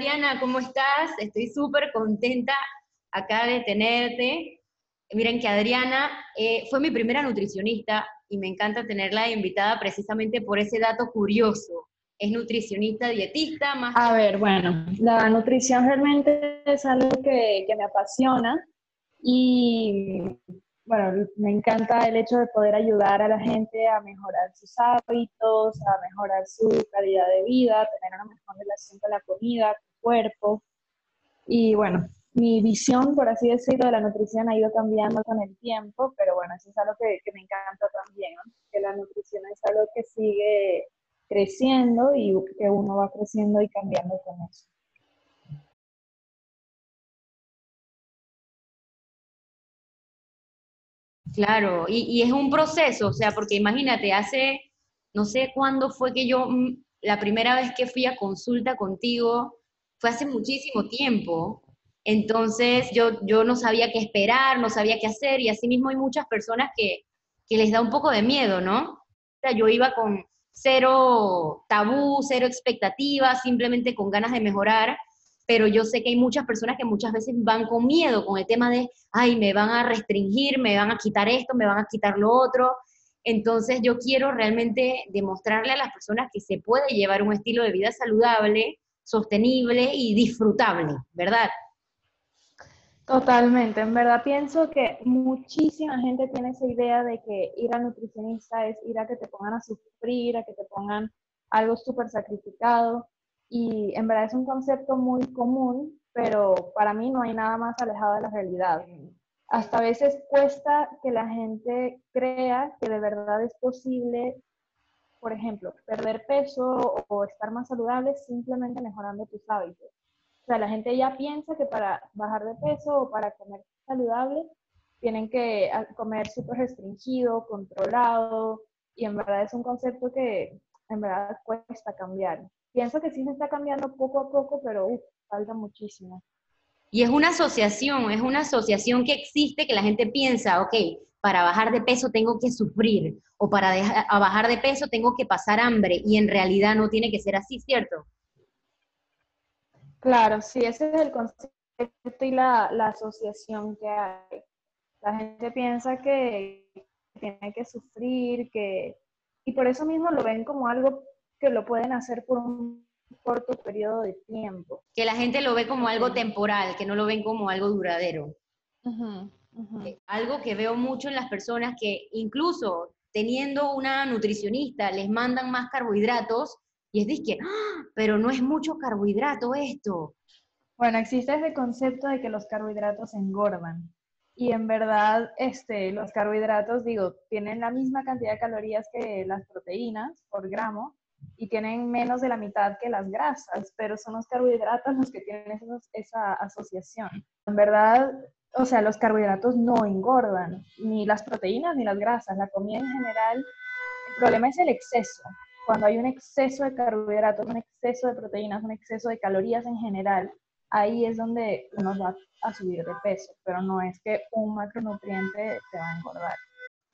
Adriana, ¿cómo estás? Estoy súper contenta acá de tenerte. Miren que Adriana eh, fue mi primera nutricionista y me encanta tenerla invitada precisamente por ese dato curioso. Es nutricionista, dietista, más... A ver, bueno, la nutrición realmente es algo que, que me apasiona y bueno, me encanta el hecho de poder ayudar a la gente a mejorar sus hábitos, a mejorar su calidad de vida, tener una mejor relación con la comida, con el cuerpo. Y bueno, mi visión, por así decirlo, de la nutrición ha ido cambiando con el tiempo, pero bueno, eso es algo que, me encanta también, que la nutrición es algo que sigue creciendo y que uno va creciendo y cambiando con eso. Claro, y, es un proceso, o sea, porque imagínate, hace, no sé cuándo fue que yo, mm, la primera vez que fui a consulta contigo, fue hace muchísimo tiempo. Entonces yo, yo no sabía qué esperar, no sabía qué hacer, y así mismo hay muchas personas que, que les da un poco de miedo, ¿no? O sea, yo iba con cero tabú, cero expectativas, simplemente con ganas de mejorar pero yo sé que hay muchas personas que muchas veces van con miedo con el tema de, ay, me van a restringir, me van a quitar esto, me van a quitar lo otro. Entonces yo quiero realmente demostrarle a las personas que se puede llevar un estilo de vida saludable, sostenible y disfrutable, ¿verdad? Totalmente, en verdad pienso que muchísima gente tiene esa idea de que ir al nutricionista es ir a que te pongan a sufrir, a que te pongan algo súper sacrificado y en verdad es un concepto muy común, pero para mí no hay nada más alejado de la realidad. Hasta a veces cuesta que la gente crea que de verdad es posible, por ejemplo, perder peso o estar más saludable simplemente mejorando tus hábitos. O sea, la gente ya piensa que para bajar de peso o para comer saludable tienen que comer súper restringido, controlado, y en verdad es un concepto que en verdad cuesta cambiar pienso que sí se está cambiando poco a poco, pero falta muchísimo. Y es una asociación, es una asociación que existe que la gente piensa, ok, para bajar de peso tengo que sufrir o para bajar de peso tengo que pasar hambre y en realidad no tiene que ser así, ¿cierto? Claro, sí, ese es el concepto y la, la asociación que hay. La gente piensa que tiene que sufrir, que y por eso mismo lo ven como algo que lo pueden hacer por un corto periodo de tiempo. Que la gente lo ve como algo temporal, que no lo ven como algo duradero. Eh, algo que veo mucho en las personas que incluso teniendo una nutricionista les mandan más carbohidratos y es de que, ¡Ah! pero no es mucho carbohidrato esto. Bueno, existe ese concepto de que los carbohidratos engordan. Y en verdad, este, los carbohidratos, digo, tienen la misma cantidad de calorías que las proteínas por gramo, y tienen menos de la mitad que las grasas, pero son los carbohidratos los que tienen esa asociación. En verdad, o sea, los carbohidratos no engordan, ni las proteínas ni las grasas, la comida en general. El problema es el exceso. Cuando hay un exceso de carbohidratos, un exceso de proteínas, un exceso de calorías en general, ahí es donde uno va a subir de peso, pero no es que un macronutriente te va a engordar.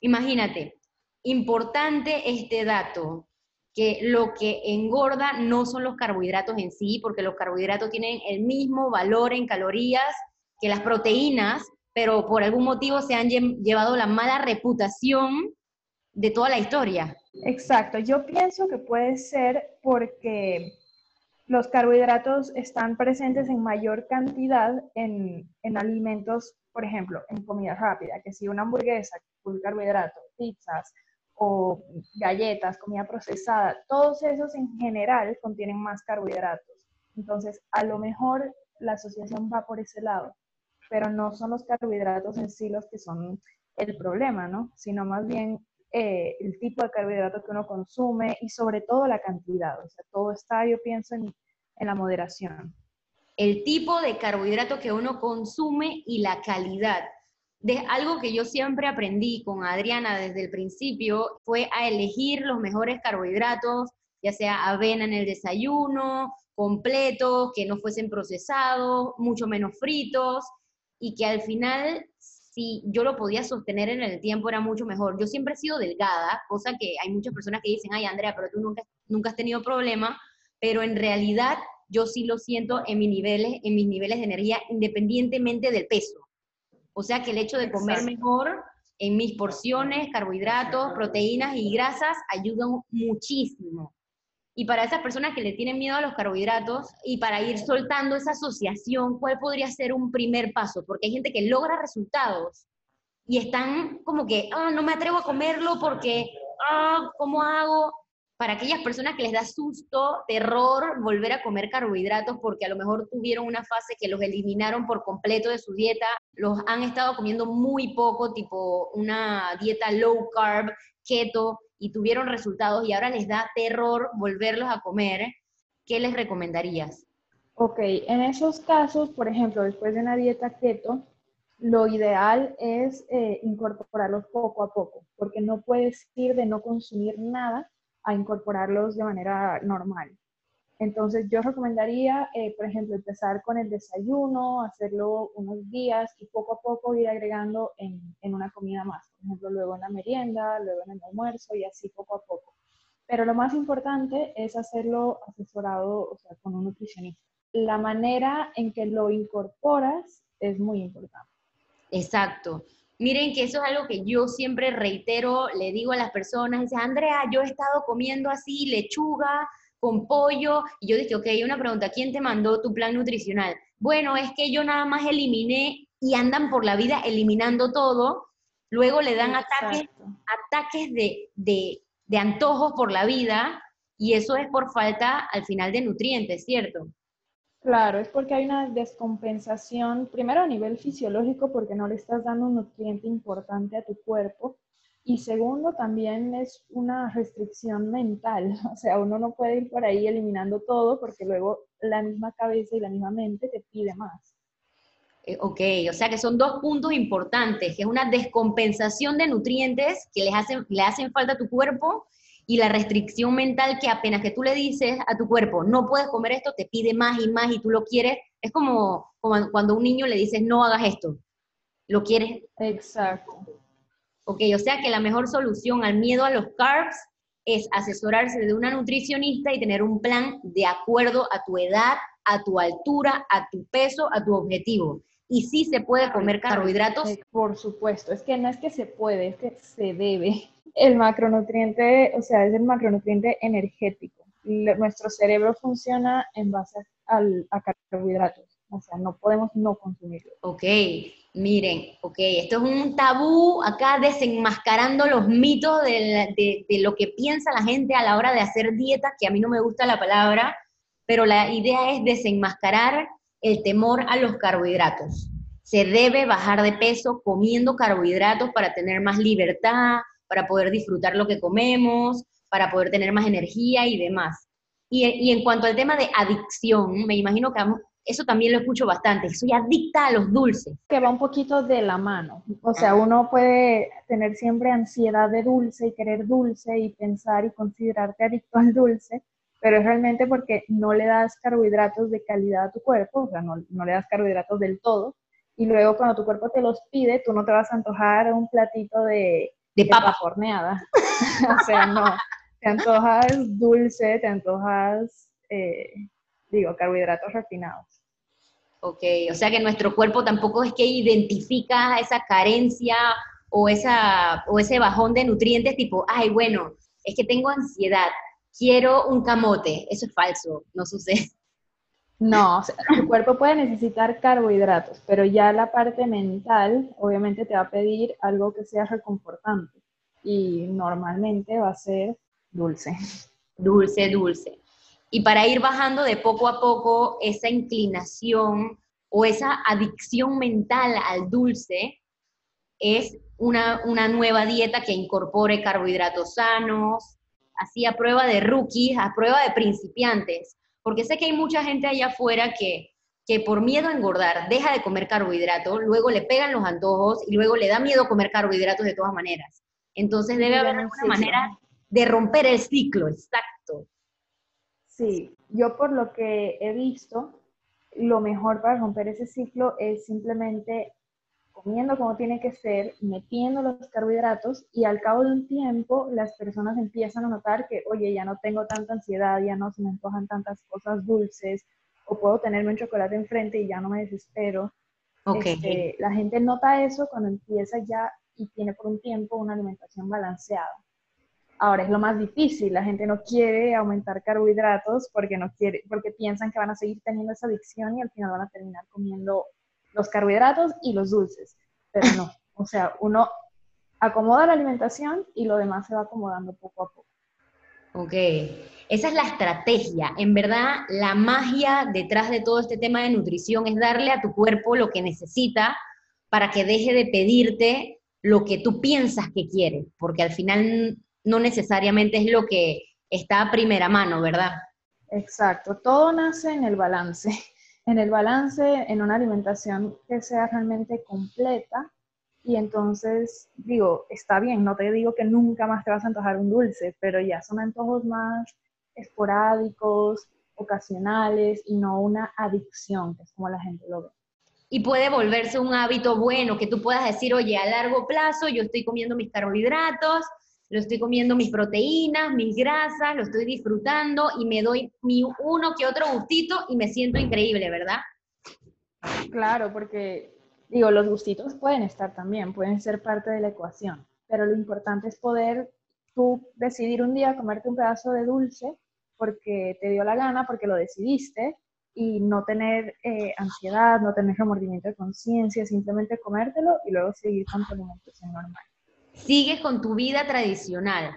Imagínate, importante este dato que lo que engorda no son los carbohidratos en sí, porque los carbohidratos tienen el mismo valor en calorías que las proteínas, pero por algún motivo se han llevado la mala reputación de toda la historia. Exacto, yo pienso que puede ser porque los carbohidratos están presentes en mayor cantidad en, en alimentos, por ejemplo, en comida rápida, que si una hamburguesa, full carbohidrato, pizzas, o galletas, comida procesada, todos esos en general contienen más carbohidratos. Entonces, a lo mejor la asociación va por ese lado, pero no son los carbohidratos en sí los que son el problema, ¿no? Sino más bien eh, el tipo de carbohidrato que uno consume y sobre todo la cantidad. Todo está, yo pienso, en, en la moderación. El tipo de carbohidrato que uno consume y la calidad de algo que yo siempre aprendí con Adriana desde el principio fue a elegir los mejores carbohidratos, ya sea avena en el desayuno, completos, que no fuesen procesados, mucho menos fritos, y que al final, si yo lo podía sostener en el tiempo, era mucho mejor. Yo siempre he sido delgada, cosa que hay muchas personas que dicen, ay Andrea, pero tú nunca, nunca has tenido problema, pero en realidad yo sí lo siento en mis niveles, en mis niveles de energía, independientemente del peso. O sea que el hecho de comer mejor en mis porciones, carbohidratos, proteínas y grasas ayudan muchísimo. Y para esas personas que le tienen miedo a los carbohidratos y para ir soltando esa asociación, ¿cuál podría ser un primer paso? Porque hay gente que logra resultados y están como que, ah, no me atrevo a comerlo porque, ah, ¿cómo hago? Para aquellas personas que les da susto, terror volver a comer carbohidratos porque a lo mejor tuvieron una fase que los eliminaron por completo de su dieta, los han estado comiendo muy poco, tipo una dieta low carb, keto, y tuvieron resultados y ahora les da terror volverlos a comer, ¿qué les recomendarías? Ok, en esos casos, por ejemplo, después de una dieta keto, lo ideal es eh, incorporarlos poco a poco, porque no puedes ir de no consumir nada a incorporarlos de manera normal. Entonces yo recomendaría, eh, por ejemplo, empezar con el desayuno, hacerlo unos días y poco a poco ir agregando en, en, una comida más. Por ejemplo, luego en la merienda, luego en el almuerzo y así poco a poco. Pero lo más importante es hacerlo asesorado, o sea, con un nutricionista. La manera en que lo incorporas es muy importante. Exacto. Miren que eso es algo que yo siempre reitero, le digo a las personas, dice, Andrea, yo he estado comiendo así lechuga con pollo, y yo dije, ok, una pregunta, ¿quién te mandó tu plan nutricional? Bueno, es que yo nada más eliminé y andan por la vida eliminando todo, luego le dan ataques, ataques de, de, de antojos por la vida, y eso es por falta al final de nutrientes, ¿cierto? Claro, es porque hay una descompensación, primero a nivel fisiológico, porque no le estás dando un nutriente importante a tu cuerpo, y segundo, también es una restricción mental, o sea, uno no puede ir por ahí eliminando todo porque luego la misma cabeza y la misma mente te pide más. Eh, ok, o sea que son dos puntos importantes, que es una descompensación de nutrientes que les hacen, le hacen falta a tu cuerpo y la restricción mental que apenas que tú le dices a tu cuerpo, no puedes comer esto, te pide más y más y tú lo quieres. Es como, cuando a un niño le dices, no hagas esto. ¿Lo quieres? Exacto. Ok, o sea que la mejor solución al miedo a los carbs es asesorarse de una nutricionista y tener un plan de acuerdo a tu edad, a tu altura, a tu peso, a tu objetivo. Y sí se puede comer carbohidratos. Por supuesto, es que no es que se puede, es que se debe el macronutriente, o sea, es el macronutriente energético. Nuestro cerebro funciona en base al, a carbohidratos, o sea, no podemos no consumirlo. Ok, miren, ok, esto es un tabú acá desenmascarando los mitos de, de, de lo que piensa la gente a la hora de hacer dieta, que a mí no me gusta la palabra, pero la idea es desenmascarar el temor a los carbohidratos. Se debe bajar de peso comiendo carbohidratos para tener más libertad, para poder disfrutar lo que comemos, para poder tener más energía y demás. Y, en cuanto al tema de adicción, me imagino que eso también lo escucho bastante, soy adicta a los dulces. Que va un poquito de la mano, o sea, uno puede tener siempre ansiedad de dulce y querer dulce y pensar y considerarte adicto al dulce, pero es realmente porque no le das carbohidratos de calidad a tu cuerpo, o sea, no, no le das carbohidratos del todo, y luego cuando tu cuerpo te los pide, tú no te vas a antojar un platito de de papa. horneada. o sea, no. Te antojas dulce, te antojas, eh, digo, carbohidratos refinados. Ok, o sea que nuestro cuerpo tampoco es que identifica esa carencia o, esa, o ese bajón de nutrientes tipo, ay, bueno, es que tengo ansiedad, quiero un camote. Eso es falso, no sucede. No, o tu cuerpo puede necesitar carbohidratos, pero ya la parte mental obviamente te va a pedir algo que sea reconfortante y normalmente va a ser dulce. Dulce, dulce. Y para ir bajando de poco a poco esa inclinación o esa adicción mental al dulce, es una, una nueva dieta que incorpore carbohidratos sanos, así a prueba de rookies, a prueba de principiantes porque sé que hay mucha gente allá afuera que, que por miedo a engordar deja de comer carbohidratos, luego le pegan los antojos y luego le da miedo comer carbohidratos de todas maneras. Entonces debe haber alguna manera de romper el ciclo, exacto. Sí, yo por lo que he visto, lo mejor para romper ese ciclo es simplemente comiendo como tiene que ser, metiendo los carbohidratos y al cabo de un tiempo las personas empiezan a notar que, oye, ya no tengo tanta ansiedad, ya no se me antojan tantas cosas dulces, o puedo tenerme un chocolate enfrente y ya no me desespero. Este, la gente nota eso cuando empieza ya y tiene por un tiempo una alimentación balanceada. Ahora es lo más difícil, la gente no quiere aumentar carbohidratos porque no quiere, porque piensan que van a seguir teniendo esa adicción y al final van a terminar comiendo los carbohidratos y los dulces. Pero no, o sea, uno acomoda la alimentación y lo demás se va acomodando poco a poco. Ok, esa es la estrategia. En verdad, la magia detrás de todo este tema de nutrición es darle a tu cuerpo lo que necesita para que deje de pedirte lo que tú piensas que quiere, porque al final no necesariamente es lo que está a primera mano, ¿verdad? Exacto, todo nace en el balance, en el balance, en una alimentación que sea realmente completa. Y entonces, digo, está bien, no te digo que nunca más te vas a antojar un dulce, pero ya son antojos más esporádicos, ocasionales y no una adicción, que es como la gente lo ve. Y puede volverse un hábito bueno, que tú puedas decir, oye, a largo plazo yo estoy comiendo mis carbohidratos, lo estoy comiendo mis proteínas, mis grasas, lo estoy disfrutando y me doy mi uno que otro gustito y me siento increíble, ¿verdad? Claro, porque digo, los gustitos pueden estar también, pueden ser parte de la ecuación, pero lo importante es poder tú decidir un día comerte un pedazo de dulce porque te dio la gana, porque lo decidiste, y no tener eh, ansiedad, no tener remordimiento de conciencia, simplemente comértelo y luego seguir con tu alimentación normal. Sigues con tu vida tradicional.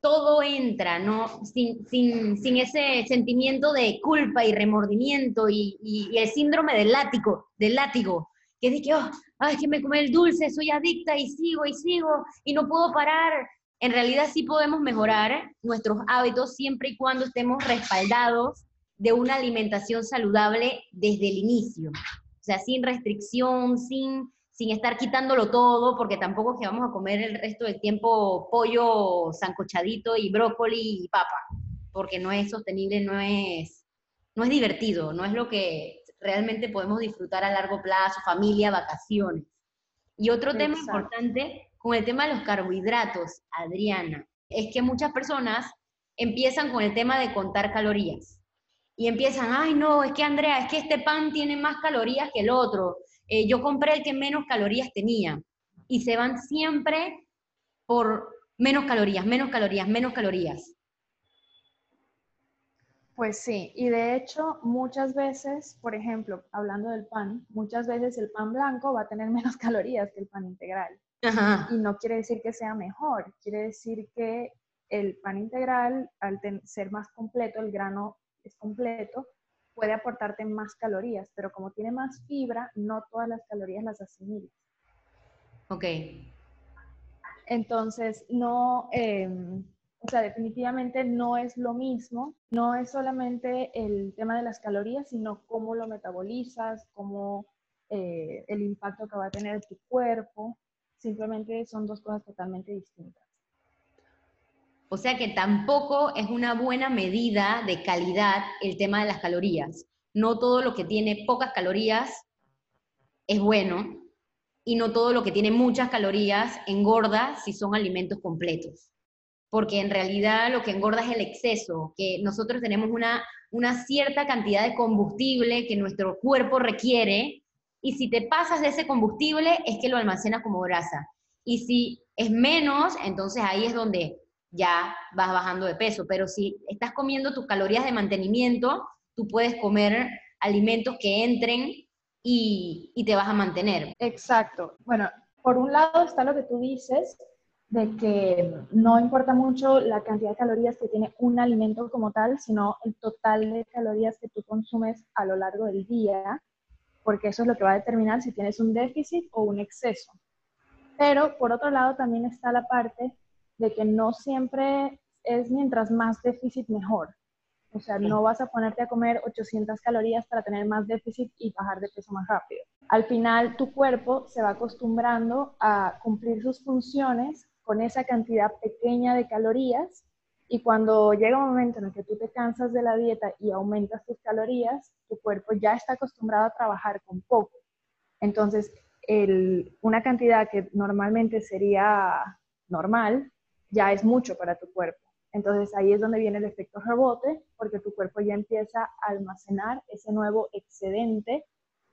Todo entra, ¿no? Sin, sin, sin ese sentimiento de culpa y remordimiento y, y, el síndrome del látigo, del látigo, que es de que, oh, ay, que me comí el dulce, soy adicta y sigo y sigo y no puedo parar. En realidad sí podemos mejorar nuestros hábitos siempre y cuando estemos respaldados de una alimentación saludable desde el inicio. O sea, sin restricción, sin, sin estar quitándolo todo, porque tampoco es que vamos a comer el resto del tiempo pollo sancochadito y brócoli y papa, porque no es sostenible, no es, no es divertido, no es lo que realmente podemos disfrutar a largo plazo, familia, vacaciones. Y otro tema importante con el tema de los carbohidratos, Adriana, es que muchas personas empiezan con el tema de contar calorías y empiezan, ay no, es que Andrea, es que este pan tiene más calorías que el otro, eh, yo compré el que menos calorías tenía, y se van siempre por menos calorías, menos calorías, menos calorías. Pues sí, y de hecho muchas veces, por ejemplo, hablando del pan, muchas veces el pan blanco va a tener menos calorías que el pan integral. Ajá. Y no quiere decir que sea mejor, quiere decir que el pan integral, al ser más completo, el grano es completo, puede aportarte más calorías, pero como tiene más fibra, no todas las calorías las asimilas. Ok, Entonces, no, eh, o sea, definitivamente no es lo mismo, no es solamente el tema de las calorías, sino cómo lo metabolizas, cómo eh, el impacto que va a tener tu cuerpo. Simplemente son dos cosas totalmente distintas. O sea que tampoco es una buena medida de calidad el tema de las calorías. No todo lo que tiene pocas calorías es bueno y no todo lo que tiene muchas calorías engorda si son alimentos completos. Porque en realidad lo que engorda es el exceso, que nosotros tenemos una, una cierta cantidad de combustible que nuestro cuerpo requiere y si te pasas de ese combustible es que lo almacenas como grasa. Y si es menos, entonces ahí es donde ya vas bajando de peso. Pero si estás comiendo tus calorías de mantenimiento, tú puedes comer alimentos que entren y, y te vas a mantener. Exacto. Bueno, por un lado está lo que tú dices, de que no importa mucho la cantidad de calorías que tiene un alimento como tal, sino el total de calorías que tú consumes a lo largo del día, porque eso es lo que va a determinar si tienes un déficit o un exceso. Pero por otro lado también está la parte de que no siempre es mientras más déficit mejor. O sea, no vas a ponerte a comer 800 calorías para tener más déficit y bajar de peso más rápido. Al final, tu cuerpo se va acostumbrando a cumplir sus funciones con esa cantidad pequeña de calorías y cuando llega un momento en el que tú te cansas de la dieta y aumentas tus calorías, tu cuerpo ya está acostumbrado a trabajar con poco. Entonces, el, una cantidad que normalmente sería normal, ya es mucho para tu cuerpo. Entonces ahí es donde viene el efecto rebote, porque tu cuerpo ya empieza a almacenar ese nuevo excedente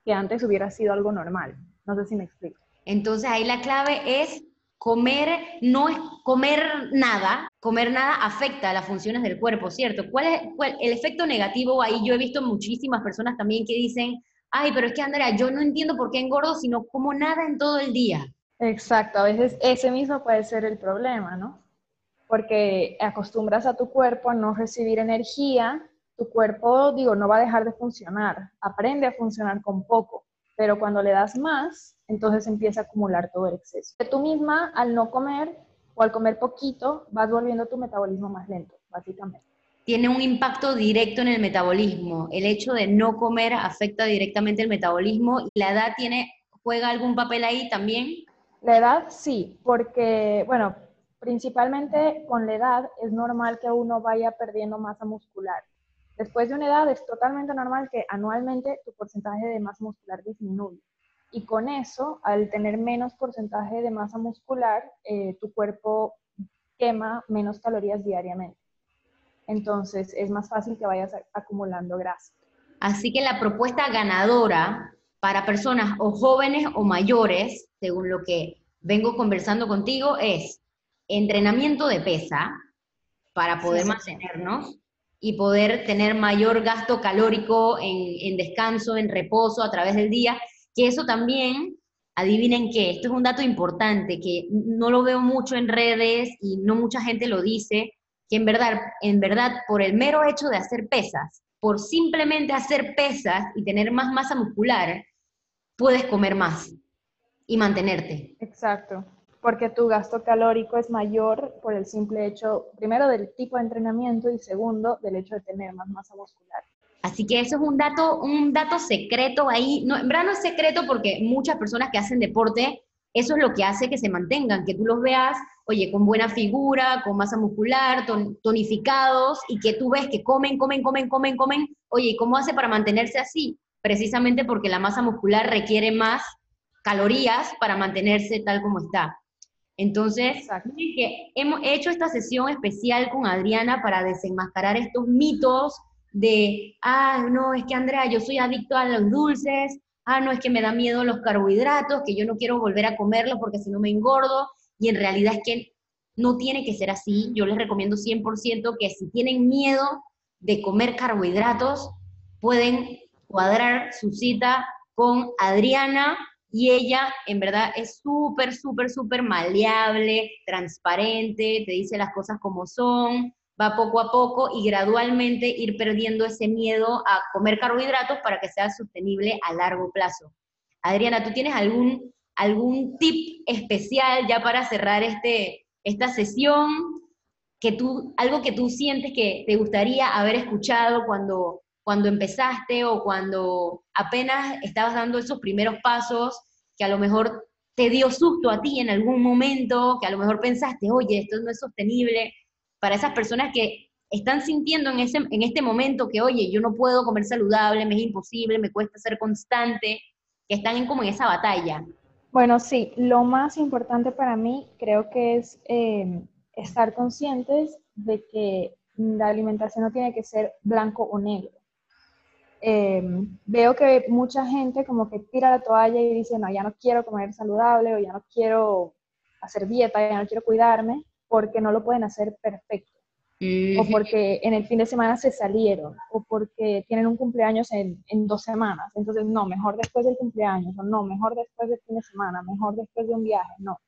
que antes hubiera sido algo normal. No sé si me explico. Entonces ahí la clave es comer, no es comer nada, comer nada afecta a las funciones del cuerpo, ¿cierto? ¿Cuál es el efecto negativo? Ahí yo he visto muchísimas personas también que dicen, ay, pero es que Andrea, yo no entiendo por qué engordo si no como nada en todo el día. Exacto, a veces ese mismo puede ser el problema, ¿no? Porque acostumbras a tu cuerpo a no recibir energía, tu cuerpo, digo, no va a dejar de funcionar, aprende a funcionar con poco, pero cuando le das más, entonces empieza a acumular todo el exceso. Tú misma, al no comer o al comer poquito, vas volviendo tu metabolismo más lento, básicamente. Tiene un impacto directo en el metabolismo. El hecho de no comer afecta directamente el metabolismo y la edad tiene, juega algún papel ahí también. La edad sí, porque, bueno, principalmente con la edad es normal que uno vaya perdiendo masa muscular. Después de una edad es totalmente normal que anualmente tu porcentaje de masa muscular disminuye. Y con eso, al tener menos porcentaje de masa muscular, eh, tu cuerpo quema menos calorías diariamente. Entonces es más fácil que vayas acumulando grasa. Así que la propuesta ganadora para personas o jóvenes o mayores, según lo que vengo conversando contigo, es entrenamiento de pesa para poder mantenernos, y poder tener mayor gasto calórico en, descanso, en reposo a través del día, que eso también, adivinen qué, esto es un dato importante que no lo veo mucho en redes y no mucha gente lo dice, que en verdad, en verdad, por el mero hecho de hacer pesas, por simplemente hacer pesas y tener más masa muscular, puedes comer más y mantenerte. Exacto porque tu gasto calórico es mayor por el simple hecho, primero, del tipo de entrenamiento y segundo, del hecho de tener más masa muscular. Así que eso es un dato, un dato secreto ahí. No, en verdad no es secreto porque muchas personas que hacen deporte, eso es lo que hace que se mantengan, que tú los veas, oye, con buena figura, con masa muscular, tonificados, y que tú ves que comen, comen, comen, comen, comen. Oye, ¿y cómo hace para mantenerse así? Precisamente porque la masa muscular requiere más calorías para mantenerse tal como está. Entonces, que hemos hecho esta sesión especial con Adriana para desenmascarar estos mitos de, ah, no, es que Andrea, yo soy adicto a los dulces, ah, no, es que me da miedo los carbohidratos, que yo no quiero volver a comerlos porque si no me engordo, y en realidad es que no tiene que ser así. Yo les recomiendo 100% que si tienen miedo de comer carbohidratos, pueden cuadrar su cita con Adriana y ella en verdad es súper, súper, súper maleable, transparente, te dice las cosas como son, va poco a poco y gradualmente ir perdiendo ese miedo a comer carbohidratos para que sea sostenible a largo plazo. Adriana, ¿tú tienes algún, algún tip especial ya para cerrar este, esta sesión? Que tú, algo que tú sientes que te gustaría haber escuchado cuando, cuando empezaste o cuando apenas estabas dando esos primeros pasos, que a lo mejor te dio susto a ti en algún momento, que a lo mejor pensaste, oye, esto no es sostenible, para esas personas que están sintiendo en, ese, en este momento que, oye, yo no puedo comer saludable, me es imposible, me cuesta ser constante, que están en, como en esa batalla. Bueno, sí, lo más importante para mí creo que es eh, estar conscientes de que la alimentación no tiene que ser blanco o negro. Em, veo que mucha gente como que tira la toalla y dice, no, ya no quiero comer saludable o ya no quiero hacer dieta, ya no quiero cuidarme, porque no lo pueden hacer perfecto. O porque en el fin de semana se salieron, o porque tienen un cumpleaños en, en, dos semanas. Entonces, no, mejor después del cumpleaños, o no, mejor después del fin de semana, mejor después de un viaje, no.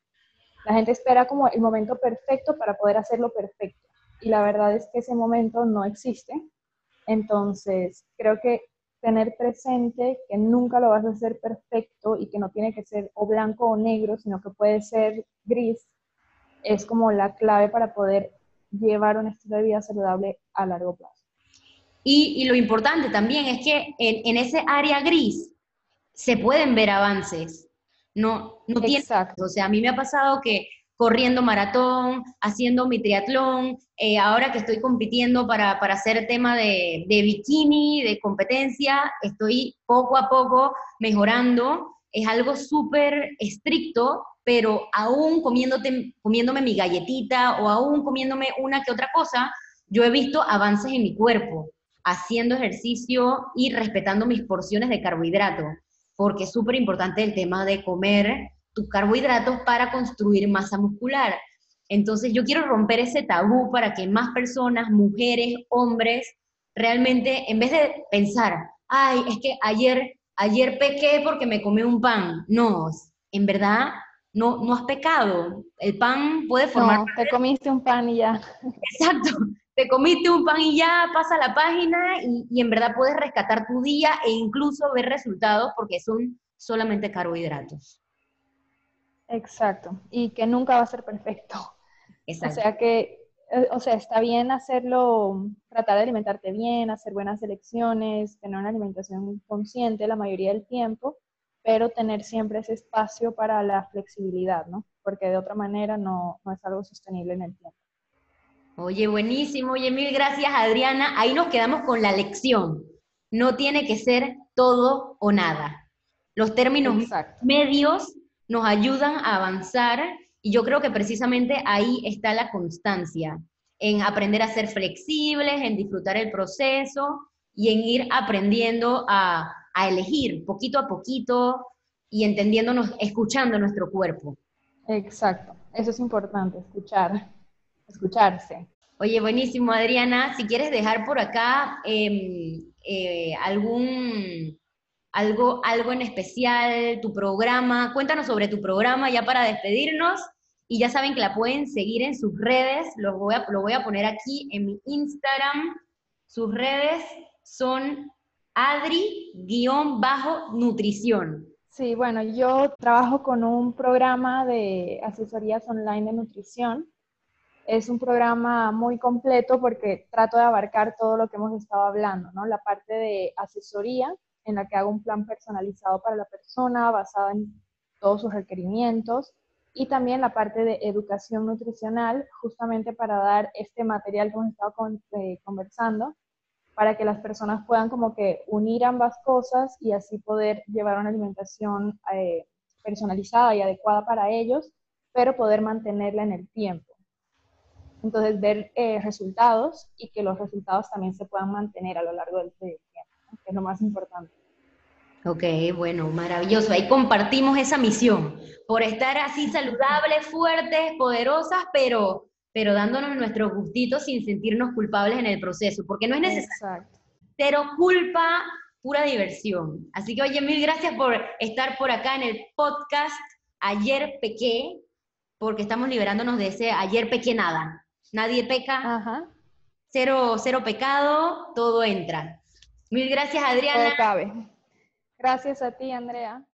La gente espera como el momento perfecto para poder hacerlo perfecto. Y la verdad es que ese momento no existe entonces, creo que tener presente que nunca lo vas a hacer perfecto y que no tiene que ser o blanco o negro, sino que puede ser gris, es como la clave para poder llevar un estilo de vida saludable a largo plazo. Y, lo importante también es que en, ese área gris se pueden ver avances. No, no tiene, o sea, a mí me ha pasado que corriendo maratón, haciendo mi triatlón, eh, ahora que estoy compitiendo para, para hacer tema de, de, bikini, de competencia, estoy poco a poco mejorando. Es algo súper estricto pero aún comiéndote, comiéndome mi galletita o aún comiéndome una que otra cosa, yo he visto avances en mi cuerpo, haciendo ejercicio y respetando mis porciones de carbohidrato, porque es súper importante el tema de comer tus carbohidratos para construir masa muscular. Entonces yo quiero romper ese tabú para que más personas, mujeres, hombres, realmente en vez de pensar, ay, es que ayer, ayer pequé porque me comí un pan. No, en verdad no, no has pecado. El pan puede formar... No, te comiste un pan y ya. Exacto, te comiste un pan y ya pasa la página y, y en verdad puedes rescatar tu día e incluso ver resultados porque son solamente carbohidratos. Exacto, y que nunca va a ser perfecto. O sea que, eh, o sea, está bien hacerlo, tratar de alimentarte bien, hacer buenas elecciones, tener una alimentación consciente la mayoría del tiempo, pero tener siempre ese espacio para la flexibilidad, ¿no? Porque de otra manera no, no es algo sostenible en el tiempo. Oye, buenísimo. Oye, mil gracias, Adriana. Ahí nos quedamos con la lección. No tiene que ser todo o nada. Los términos medios nos ayudan a avanzar y yo creo que precisamente ahí está la constancia, en aprender a ser flexibles, en disfrutar el proceso y en ir aprendiendo a, elegir poquito a poquito y entendiéndonos, escuchando nuestro cuerpo. Exacto, eso es importante, escuchar, escucharse. Oye, buenísimo, Adriana. Si quieres dejar por acá em, eh, algún algo, algo en especial, tu programa. Cuéntanos sobre tu programa ya para despedirnos. Y ya saben que la pueden seguir en sus redes. Lo voy a, lo voy a poner aquí en mi Instagram. Sus redes son Adri-nutrición. Sí, bueno, yo trabajo con un programa de asesorías online de nutrición. Es un programa muy completo porque trato de abarcar todo lo que hemos estado hablando, ¿no? La parte de asesoría, en la que hago un plan personalizado para la persona basado en todos sus requerimientos y también la parte de educación nutricional justamente para dar este material que hemos estado eh, conversando para que las personas puedan como que unir ambas cosas y así poder llevar una alimentación eh, personalizada y adecuada para ellos, pero poder mantenerla en el tiempo. Entonces, ver eh, resultados y que los resultados también se puedan mantener a lo largo del tiempo que es lo más importante. Ok, bueno, maravilloso. Ahí compartimos esa misión, por estar así saludables, fuertes, poderosas, pero, pero dándonos nuestros gustitos sin sentirnos culpables en el proceso, porque no es necesario. Cero culpa, pura diversión. Así que, oye, mil gracias por estar por acá en el podcast Ayer Pequé, porque estamos liberándonos de ese ayer pequé nada. Nadie peca, Cero, cero pecado, todo entra. Mil gracias, Adriana. Gracias a ti, Andrea.